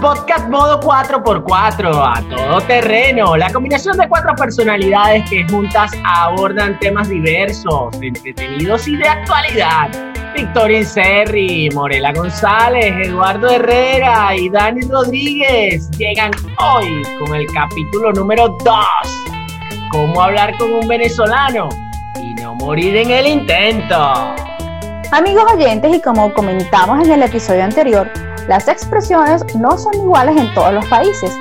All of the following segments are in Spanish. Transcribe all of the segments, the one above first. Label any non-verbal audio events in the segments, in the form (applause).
Podcast Modo 4x4, a todo terreno, la combinación de cuatro personalidades que juntas abordan temas diversos, entretenidos y de actualidad. Victoria Inserri, Morela González, Eduardo Herrera y Dani Rodríguez llegan hoy con el capítulo número 2. ¿Cómo hablar con un venezolano y no morir en el intento? Amigos oyentes, y como comentamos en el episodio anterior, las expresiones no son iguales en todos los países.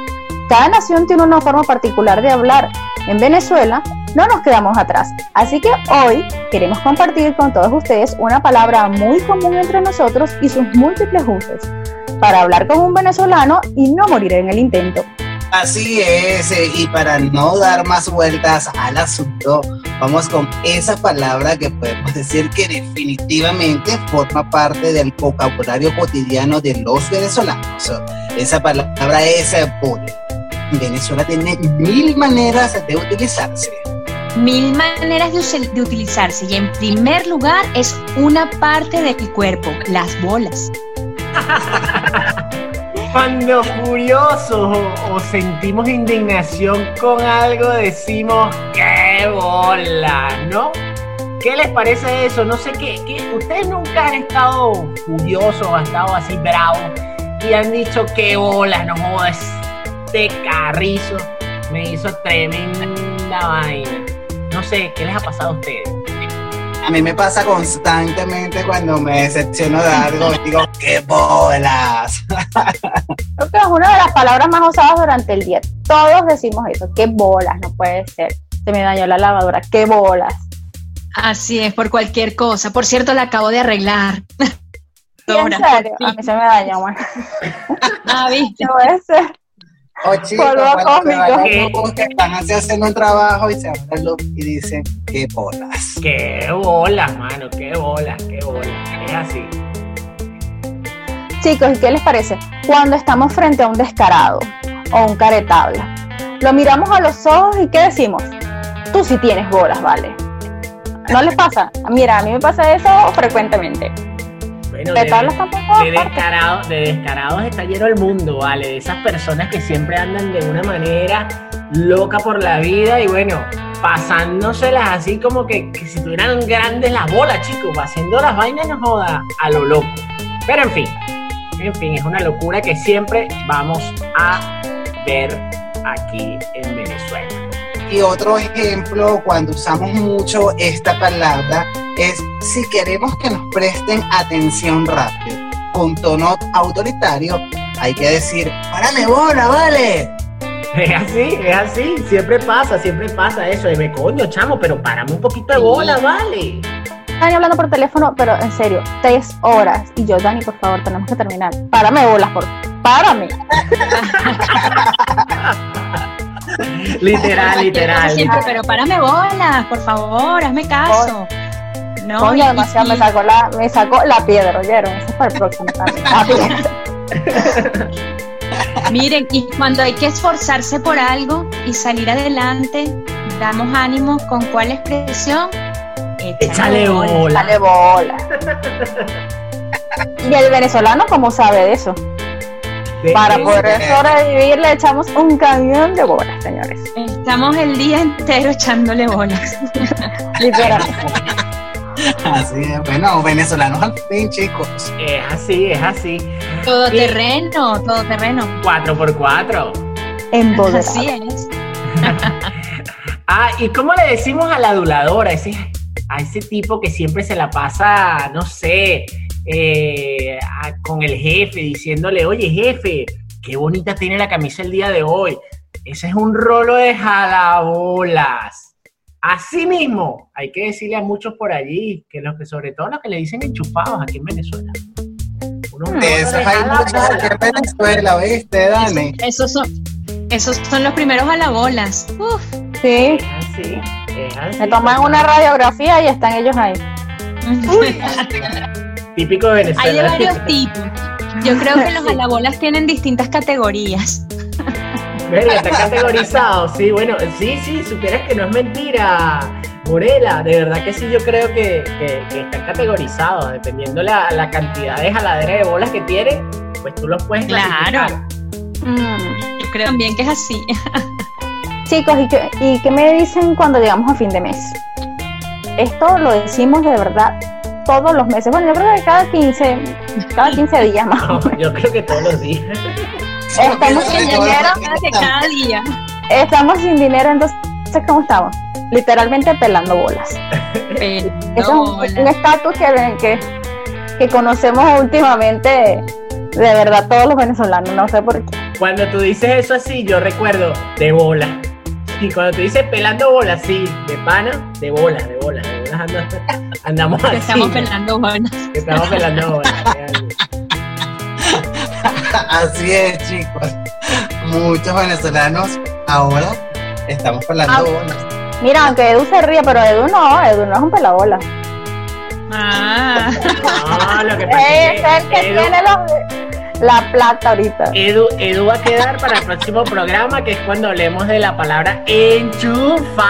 Cada nación tiene una forma particular de hablar. En Venezuela no nos quedamos atrás. Así que hoy queremos compartir con todos ustedes una palabra muy común entre nosotros y sus múltiples usos, para hablar con un venezolano y no morir en el intento. Así es, eh, y para no dar más vueltas al asunto, vamos con esa palabra que podemos decir que definitivamente forma parte del vocabulario cotidiano de los venezolanos. Esa palabra es bullying. Venezuela tiene mil maneras de utilizarse. Mil maneras de, de utilizarse y en primer lugar es una parte de mi cuerpo, las bolas. (laughs) Cuando furiosos o, sentimos indignación con algo, decimos ¡qué bola! ¿No? ¿Qué les parece eso? No sé qué, Ustedes nunca han estado furiosos han estado así bravos y han dicho ¡qué bola! No este carrizo me hizo tremenda vaina. No sé, ¿qué les ha pasado a ustedes? A mí me pasa constantemente cuando me decepciono de algo y digo, ¡qué bolas! (laughs) Creo que es una de las palabras más usadas durante el día. Todos decimos eso, ¡qué bolas! No puede ser. Se me dañó la lavadora, ¡qué bolas! Así es, por cualquier cosa. Por cierto, la acabo de arreglar. ¿En serio? A mí se me dañó, bueno. Ah, ¿viste? Puede ser. O chicos, cuando que están haciendo un trabajo y se abren y dicen, qué bolas. Qué bolas, mano, qué bolas, qué bolas. Es así. Chicos, ¿y qué les parece? Cuando estamos frente a un descarado o un caretabla, lo miramos a los ojos y ¿qué decimos? Tú sí tienes bolas, ¿vale? ¿No les pasa? Mira, a mí me pasa eso frecuentemente de, descarados, de descarados está lleno el mundo, ¿vale? De esas personas que siempre andan de una manera loca por la vida y bueno, pasándoselas así como que, si tuvieran grandes las bolas, chicos, haciendo las vainas no joda a lo loco. Pero en fin, en fin, es una locura que siempre vamos a ver aquí en. Y otro ejemplo, cuando usamos mucho esta palabra, es si queremos que nos presten atención rápido, con tono autoritario, hay que decir, ¡párame bola, vale! Es así, es así, siempre pasa, siempre pasa eso, de me coño, chamo, pero párame un poquito de bola, vale. Están hablando por teléfono, pero en serio, tres horas. Y yo, Dani, por favor, tenemos que terminar. Párame bolas, por párame. (laughs) (laughs) literal, literal. Siempre, pero párame bolas, por favor, hazme caso. No, Coño, demasiado me sacó la, me sacó la piedra, ¿oyeron? Eso es para el próximo. (laughs) Miren, y cuando hay que esforzarse por algo y salir adelante, damos ánimo con cuál expresión? Échale bola. Échale bola. (laughs) y el venezolano, ¿cómo sabe de eso? Para poder sobrevivir le echamos un camión de bolas, señores. Estamos el día entero echándole bolas. (laughs) Así es, bueno, venezolanos al fin, chicos. Es así, es así. Todo terreno, todo terreno. 4x4. En Así es. (laughs) ah, ¿y cómo le decimos a la aduladora? Ese, a ese tipo que siempre se la pasa, no sé, eh, con el jefe, diciéndole, oye jefe, qué bonita tiene la camisa el día de hoy. Ese es un rolo de jalabolas. Asimismo, hay que decirle a muchos por allí, que los que sobre todo los que le dicen enchufados aquí en Venezuela. Esos hay muchos aquí en Venezuela, ¿viste, Dani? Esos son, esos son los primeros a la bolas. Uf. Sí. así, Me toman una radiografía y están ellos ahí. (laughs) (laughs) Típico de Venezuela. Hay de varios tipos. Yo creo que los alabolas tienen distintas categorías. Verga, está categorizado, sí, bueno, sí, sí, supieras que no es mentira, Morela, de verdad que sí, yo creo que, que, están categorizados, dependiendo la, la cantidad de jaladera de bolas que tiene, pues tú los puedes Claro. clasificar. Mm. Yo creo también que es así. Chicos, ¿y qué, ¿y qué me dicen cuando llegamos a fin de mes? Esto lo decimos de verdad todos los meses. Bueno, yo creo que cada 15, cada 15 días más. No, yo creo que todos los días. Estamos enero, De cada día. Estamos sin dinero, entonces, ¿cómo estamos? Literalmente pelando bolas. Eso es un- estatus que, que, que conocemos últimamente de verdad todos los venezolanos, no sé por qué. Cuando tú dices eso así, yo recuerdo de bola. Y cuando tú dices pelando bolas, sí, de pana, de bolas, de bolas, de bolas anda- andamos así. estamos pelando bolas. Estamos pelando bolas. (laughs) Así es, chicos. Muchos venezolanos ahora estamos hablando Ah. bolas. Mira, aunque Edu se ríe, pero Edu no, Edu no es un pelabola. Ah, No, lo que pasa Es es el que que Edu, tiene los- la plata ahorita. Edu, Edu va a quedar para el próximo programa, que es cuando hablemos de la palabra enchufado.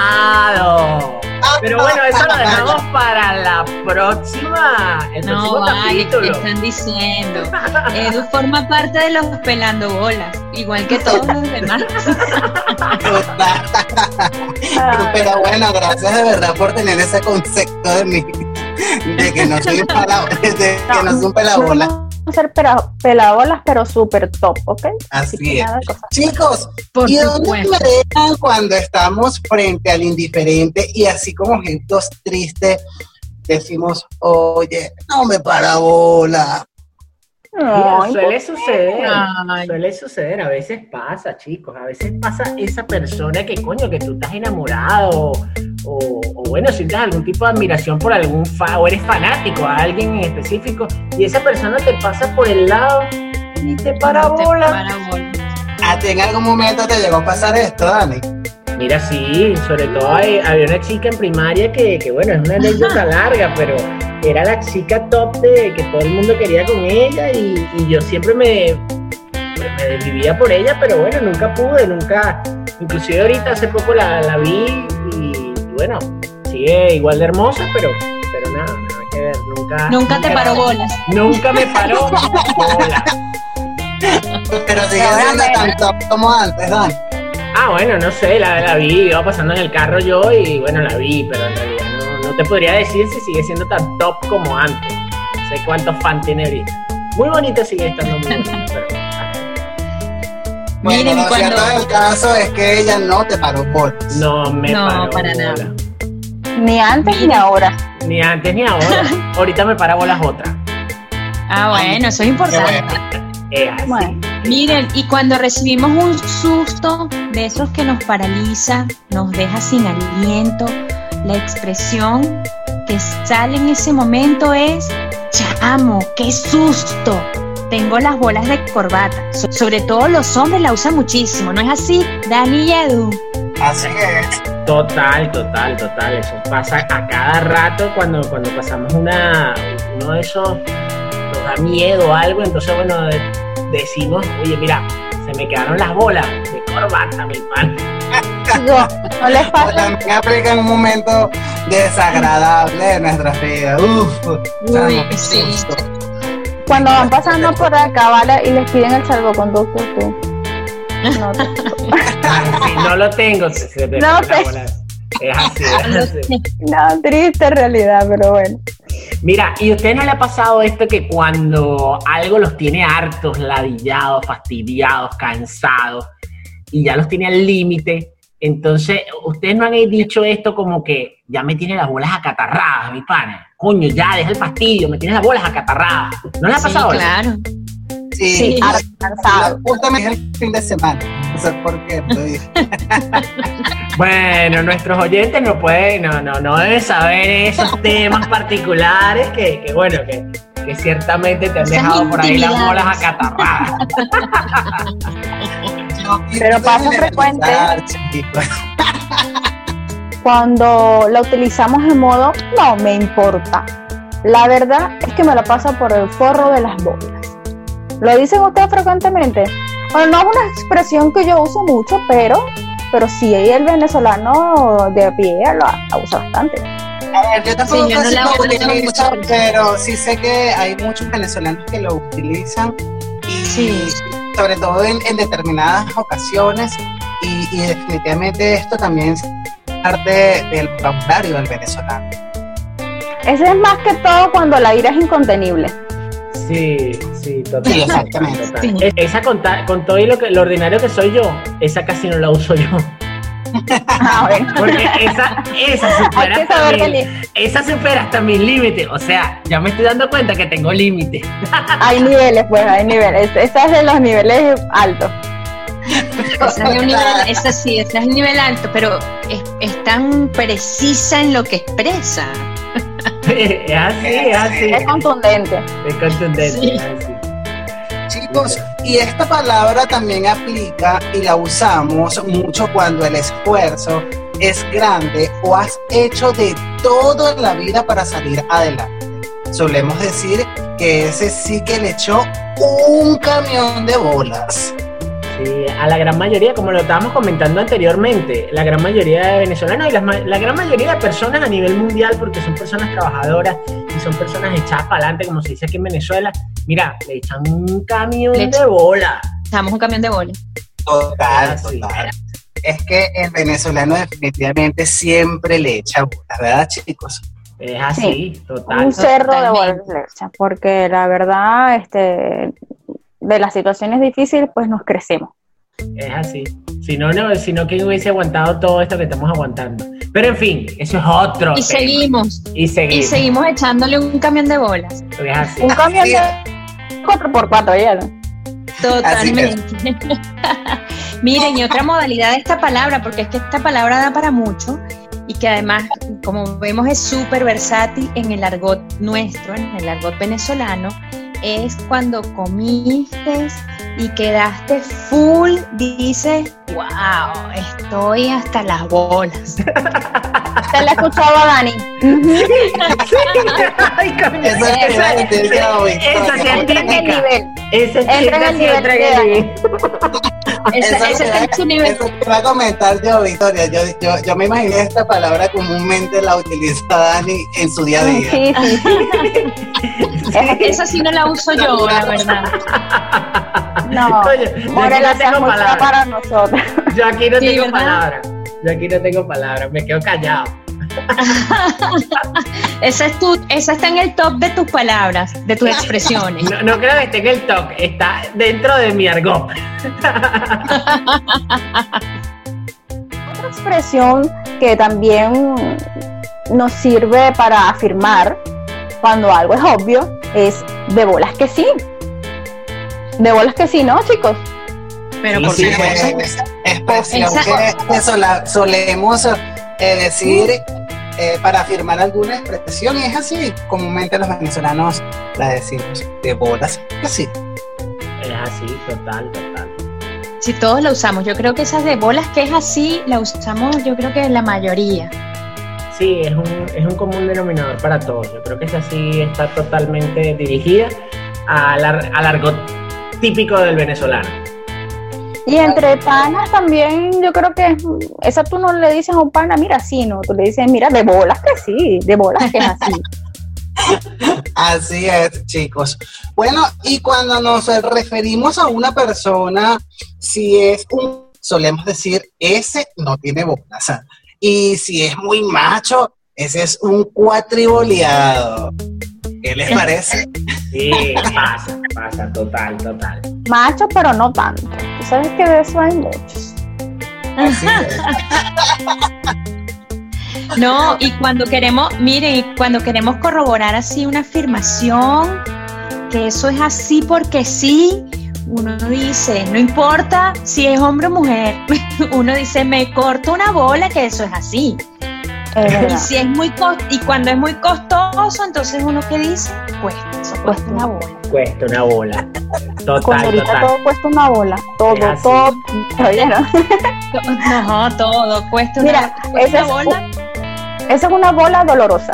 Pero bueno, eso lo dejamos para la próxima, el no vale, ¿qué capítulo. están diciendo? Edu (laughs) forma parte de los pelando bolas, igual que todos los demás. Pero bueno, gracias de verdad por tener ese concepto de mí, de que no soy un de que no soy un pelabola. Ser pela- pelabolas, pero súper top, ¿ok? Así que es. Chicos, Por ¿y dónde me dejan cuando estamos frente al indiferente y así como gestos tristes decimos, oye, no me para bola? Mira, Ay, suele suceder, Ay. suele suceder, a veces pasa, chicos, a veces pasa esa persona que coño, que tú estás enamorado o, o bueno, sientes algún tipo de admiración por algún fa o eres fanático a alguien en específico y esa persona te pasa por el lado y te para Te bola. para bolas. ¿A ti en algún momento te llegó a pasar esto, Dani? Mira, sí, sobre todo hay- había una chica en primaria que, que, bueno, es una anécdota larga, pero era la chica top de que todo el mundo quería con ella y, y yo siempre me, me, desvivía por ella, pero bueno, nunca pude, nunca, inclusive ahorita hace poco la, la vi bueno, sigue igual de hermosa, pero, pero nada, nada que ver, nunca. Nunca te paró bolas. Nunca me paró (laughs) bola. Pero sigue siendo tan top como antes, Dani. Ah, bueno, no sé, la, la vi, iba pasando en el carro yo y bueno, la vi, pero en realidad no, no te podría decir si sigue siendo tan top como antes. No sé cuántos fans tiene ahorita. Muy bonita sigue estando muy bonita, pero... Bueno, Miren, lo cuando- cierto del caso es que ella no te paró bolas. No me No, paró para bola. nada. Ni antes ni ahora. Ni antes ni ahora. (laughs) ahorita me para bolas otra. Ah, bueno, eso es importante. bueno. Es así. Bueno. Miren, y cuando recibimos un susto de esos que nos paraliza, nos deja sin aliento, la expresión que sale en ese momento es, chamo, qué susto. Tengo las bolas de corbata. So- sobre todo los hombres la usan muchísimo, ¿no es así? Dani y Edu. Así es. Total, total, total. Eso pasa a cada rato cuando, cuando pasamos una, uno de esos, nos da miedo o algo, entonces bueno, de- decimos, oye, mira, se me quedaron las bolas de corbata, mi pan. Digo, no les (laughs) pasa. también aplica en un momento desagradable de nuestra vida. Uf, qué sí. susto. Cuando van pasando por acá, ¿vale? Y les piden el salvoconducto, tú. No, te- (laughs) no lo tengo, se, se me No sé. bolas. Es así, es así. no, triste realidad, pero bueno. Mira, ¿y a usted no le ha pasado esto que cuando algo los tiene hartos, ladillados, fastidiados, cansados, y ya los tiene al límite, entonces ustedes no han dicho esto como que ya me tiene las bolas acatarradas, mi pana? Coño, ya, deja el fastidio, me tienes las bolas acatarradas. ¿No le ha Sí, pasado eso? claro. Sí, Sí. Justamente el fin de semana. No sé por qué. (laughs) Bueno, nuestros oyentes no pueden, no, no, no deben saber esos temas particulares que, que bueno, que, que ciertamente te han Esas dejado por ahí las bolas acatarradas. (laughs) Pero pasa frecuente. Cuando la utilizamos en modo, no me importa. La verdad es que me la pasa por el forro de las bolas. ¿Lo dicen ustedes frecuentemente? Bueno, no es una expresión que yo uso mucho, pero, pero sí el venezolano de a pie lo la usa bastante. A ver, yo tampoco Sí, yo no casi la- utilizo, mucho. pero sí sé que hay muchos venezolanos que lo utilizan y sobre todo en, determinadas ocasiones y, y, definitivamente esto también parte del vocabulario del venezolano. Ese es más que todo cuando la ira es incontenible. Sí, sí, totalmente. Sí, exactamente. Esa con, con todo y lo, que, lo ordinario que soy yo, esa casi no la uso yo. Ah, (laughs) Porque esa, esa supera hasta mi, esa supera hasta mis límites. O sea, ya me estoy dando cuenta que tengo límites. hay niveles, pues, hay niveles. Esa es de los niveles altos. Nivel, es el nivel alto, pero es, es tan precisa en lo que expresa. es así, es así. Es contundente. Es contundente, Chicos, y esta palabra también aplica y la usamos mucho cuando el esfuerzo es grande o has hecho de todo en la vida para salir adelante. Solemos decir que ese sí que le echó un camión de bolas. Sí, a la gran mayoría, como lo estábamos comentando anteriormente, la gran mayoría de venezolanos y la, gran mayoría de personas a nivel mundial, porque son personas trabajadoras y son personas echadas para adelante, como se dice aquí en Venezuela, mira, le echan un camión de bola. Echamos un camión de bola. Total, total. Es que el venezolano definitivamente siempre le echa bolas, ¿verdad, chicos? Es así, total. Un cerro de bolas le echa, porque la verdad, este, de las situaciones difíciles, pues nos crecemos. Es así. Si no, no, si no, ¿quién hubiese aguantado todo esto que estamos aguantando? Pero en fin, eso es otro. Y seguimos. Y seguimos. Y seguimos echándole un camión de bolas. Es así. Un camión de 4x4, ya. Totalmente. (laughs) Miren, y otra modalidad de esta palabra, porque es que esta palabra da para mucho y que además, como vemos, es súper versátil en el argot nuestro, en el argot venezolano, es cuando comiste y quedaste full, dices, wow, estoy hasta las bolas. (laughs) Te la escuchaba Dani. Ay, esa, esa, esa, esa, ese entra en el nivel. Ese, es. Eso te va a comentar yo, Victoria. Yo, yo, yo me imaginé esta palabra comúnmente la utiliza Dani en su día a día. Sí, sí, sí. (laughs) Esa sí no la uso yo, la verdad. (laughs) No, Oye, Morela no tengo palabras para nosotros. Yo aquí no tengo palabras. Yo aquí no tengo palabras, me quedo callado. (laughs) esa, es tu, esa está en el top de tus palabras, de tus expresiones. No, creo que esté en el top, está dentro de mi argot. (laughs) Otra expresión que también nos sirve para afirmar cuando algo es obvio es de bolas que sí. De bolas que sí, ¿no, chicos? Pero por sí, expresión que, solemos eh, decir eh, para afirmar alguna expresión y es así, comúnmente los venezolanos la decimos, de bolas, así. Es así, total, total. Si todos la usamos, yo creo que esas de bolas que es así, la usamos yo creo que la mayoría. Sí, es un, es un común denominador para todos. Yo creo que esa sí está totalmente dirigida al, al argot típico del venezolano. Y entre panas también, yo creo que esa tú no le dices a un pana, mira, sí, no, tú le dices, mira, de bolas que sí, de bolas que es así. (laughs) Así es, chicos. Bueno, y cuando nos referimos a una persona, si es un, solemos decir, ese no tiene bolas. Y si es muy macho, ese es un cuatriboleado. ¿Qué les parece? Sí, pasa, pasa, total, total. Macho, pero no tanto. Tú sabes que de eso hay muchos. (laughs) No, y cuando queremos, mire, cuando queremos corroborar así una afirmación, que eso es así porque sí, uno dice, no importa si es hombre o mujer, (laughs) uno dice, me corto una bola, que eso es así. Y si es muy y cuando es muy costoso, entonces uno que dice, cuesta, eso cuesta una bola. Cuesta una bola. Total, Cuando ahorita todo cuesta una bola. Todo, todo. (laughs) no, todo cuesta una, esa bola. esa es una bola dolorosa.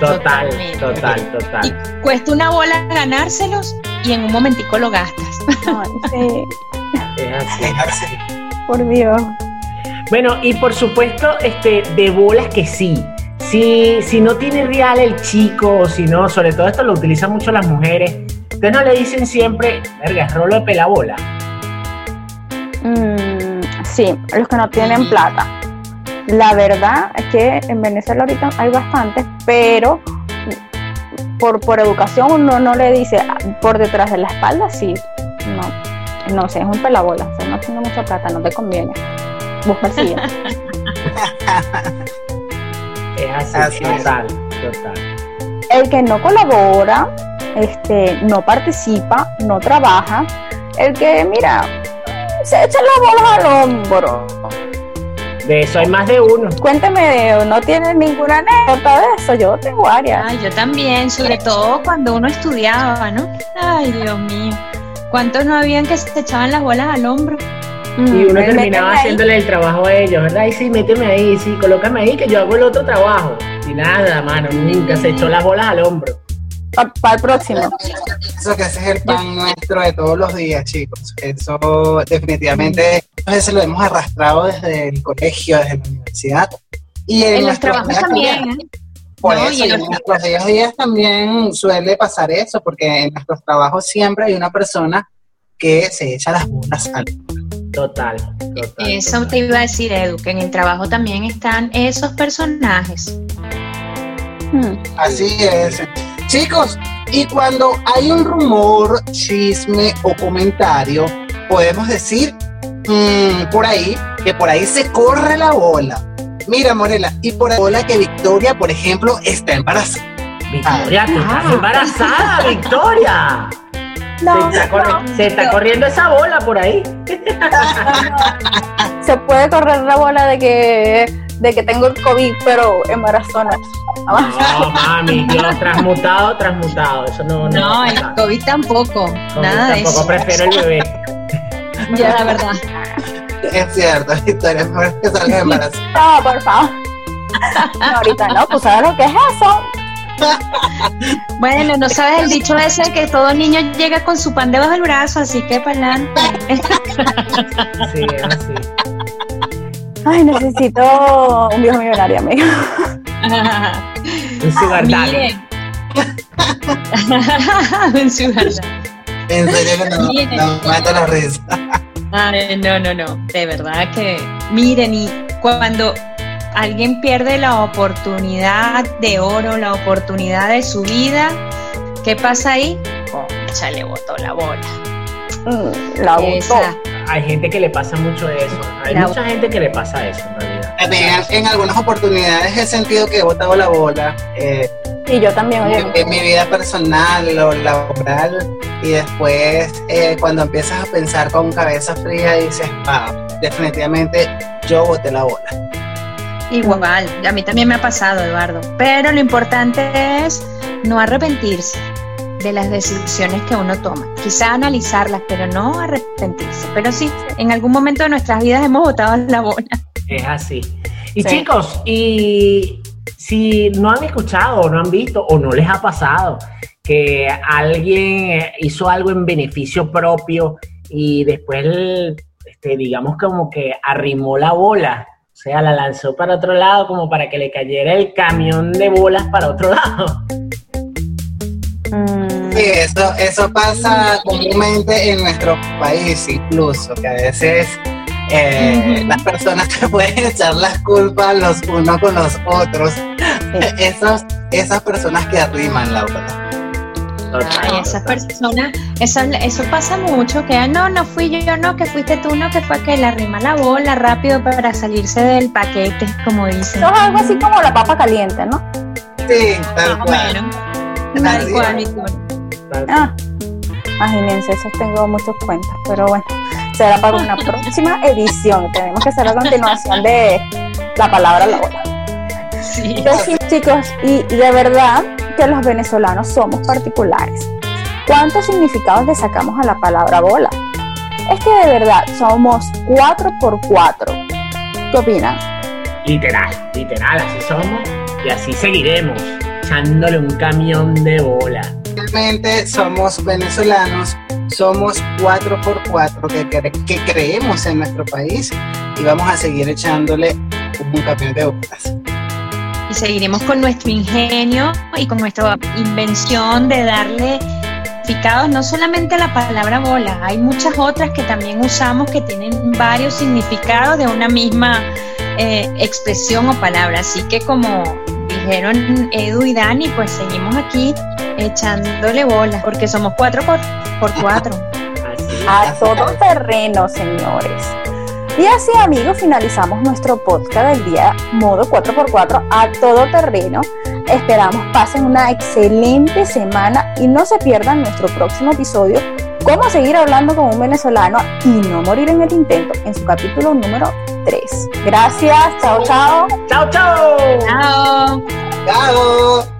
Total, total, total. Y cuesta una bola ganárselos y en un momentico lo gastas. sí. Es así. Por Dios. Bueno, y por supuesto, este, de bolas que sí. Si, si no tiene real el chico, o si no, sobre todo esto lo utilizan mucho las mujeres, Ustedes no le dicen siempre, verga, rolo de pelabola. Mm, sí, los que no tienen plata. La verdad es que en Venezuela ahorita hay bastantes, pero por, por educación uno no le dice por detrás de la espalda, sí. No, no sé, es un pelabola. O sea, no tiene mucha plata, no te conviene. Busca el siguiente. Es así, Así es. total, total. el que no colabora, este, no participa, no trabaja, el que, mira, se echa las bolas al hombro. De eso hay más de uno. Cuénteme, ¿no tiene ninguna anécdota de eso? Yo tengo varias. Ay, yo también, sobre todo cuando uno estudiaba, ¿no? Ay, Dios mío. ¿Cuántos no habían que se echaban las bolas al hombro? Mm, Y uno méteme terminaba ahí. haciéndole el trabajo a ellos, ¿verdad? Y sí, méteme ahí, sí, colócame ahí que yo hago el otro trabajo. Y nada, mano, nunca se echó las bolas al hombro. Para el próximo. Eso que ese es el pan nuestro de todos los días, chicos. Eso definitivamente a veces lo hemos arrastrado desde el colegio, desde la universidad. Y en, En los trabajos también, ¿eh? Por No, eso, y en los- nuestros días días también suele pasar eso, porque en nuestros trabajos siempre hay una persona que se echa las bolas al Total, total. Eso total. te iba a decir, Edu, que en el trabajo también están esos personajes. Mm, Así es. Chicos, y cuando hay un rumor, chisme o comentario, podemos decir mm, por ahí que por ahí se corre la bola. Mira, Morela, y por la bola que Victoria, por ejemplo, está embarazada. Victoria, tú estás Ah. embarazada, Victoria. (laughs) No, se, está corri- se está corriendo esa bola por ahí. (laughs) se puede correr la bola de que, de que tengo el COVID, pero embarazona. No, mami, yo transmutado, transmutado. Eso no, no, el. COVID tampoco, nada de tampoco eso. prefiero el bebé. (laughs) Ya, la verdad. Es cierto, (laughs) Victoria, es mejor que salga embarazada. No, por favor. No, ahorita no, pues sabes lo que es eso. Bueno, no sabes el dicho ese que todo niño llega con su pan debajo del brazo, así que para adelante. Sí, es así. Ay, necesito un viejo millonario, amigo. Un sugar daddy. Miren. (laughs) Un sugar daddy. En serio que no, Miren. no me mata la risa. Ay, no, no, no. De verdad que. Miren, y cuando alguien pierde la oportunidad de oro, la oportunidad de su vida, ¿qué pasa ahí? Concha, le botó la bola. Mm, La gustó. Hay gente que le pasa mucho eso. Hay La- mucha gente que le pasa eso, en realidad. También en algunas oportunidades he sentido que he botado la bola. eh, Y yo también, oye. en mi vida personal o laboral y después eh, cuando empiezas a pensar con cabeza fría dices, ah, definitivamente yo boté la bola. Igual, a mí también me ha pasado, Eduardo. Pero lo importante es no arrepentirse de las decisiones que uno toma. Quizá analizarlas, pero no arrepentirse. Pero sí, en algún momento de nuestras vidas hemos botado la bola. Es así. Y Sí. chicos, y si no han escuchado o no han visto o no les ha pasado que alguien hizo algo en beneficio propio y después, este, digamos como que arrimó la bola, sea, la lanzó para otro lado como para que le cayera el camión de bolas para otro (laughs) lado. Mm, Sí, eso, eso pasa comúnmente en nuestro país incluso, que a veces eh, las personas (laughs) se pueden echar las culpas los unos con los otros. (laughs) Esos, esas personas que arriman la bola. Ay, esas personas, eso, eso pasa mucho, que "Ah, no, no fui yo, no, que fuiste tú, no, que fue que le arrima la bola rápido para salirse del paquete, como dicen. Eso es algo así como la papa caliente, ¿no? Sí, tal cual. Tal cual. Victoria. Tal- Ah, imagínense, eso tengo muchos cuentos, pero bueno, será para una próxima (laughs) edición. Tenemos que hacer la continuación de la palabra la bola. Sí. Sí, chicos, y de verdad que los venezolanos somos particulares. ¿Cuántos significados le sacamos a la palabra bola? Es que de verdad somos 4 por 4 ¿Qué opinan? Literal, literal, así somos y así seguiremos, echándole un camión de bola. Realmente somos venezolanos, somos 4x4 que, cre- que creemos en nuestro país y vamos a seguir echándole un camión de bolas. Y seguiremos con nuestro ingenio y con nuestra invención de darle significados, no solamente la palabra bola, hay muchas otras que también usamos que tienen varios significados de una misma eh, expresión o palabra. Así que como dijeron Edu y Dani, pues seguimos aquí echándole bola, porque somos cuatro por, por cuatro. (laughs) A todo terreno, señores. Y así, amigos, finalizamos nuestro podcast del día modo 4x4 a todo terreno. Esperamos pasen una excelente semana y no se pierdan nuestro próximo episodio, cómo seguir hablando con un venezolano y no morir en el intento, en su capítulo número 3. Gracias, chao, chao. Chao, chao. Chao. Chao.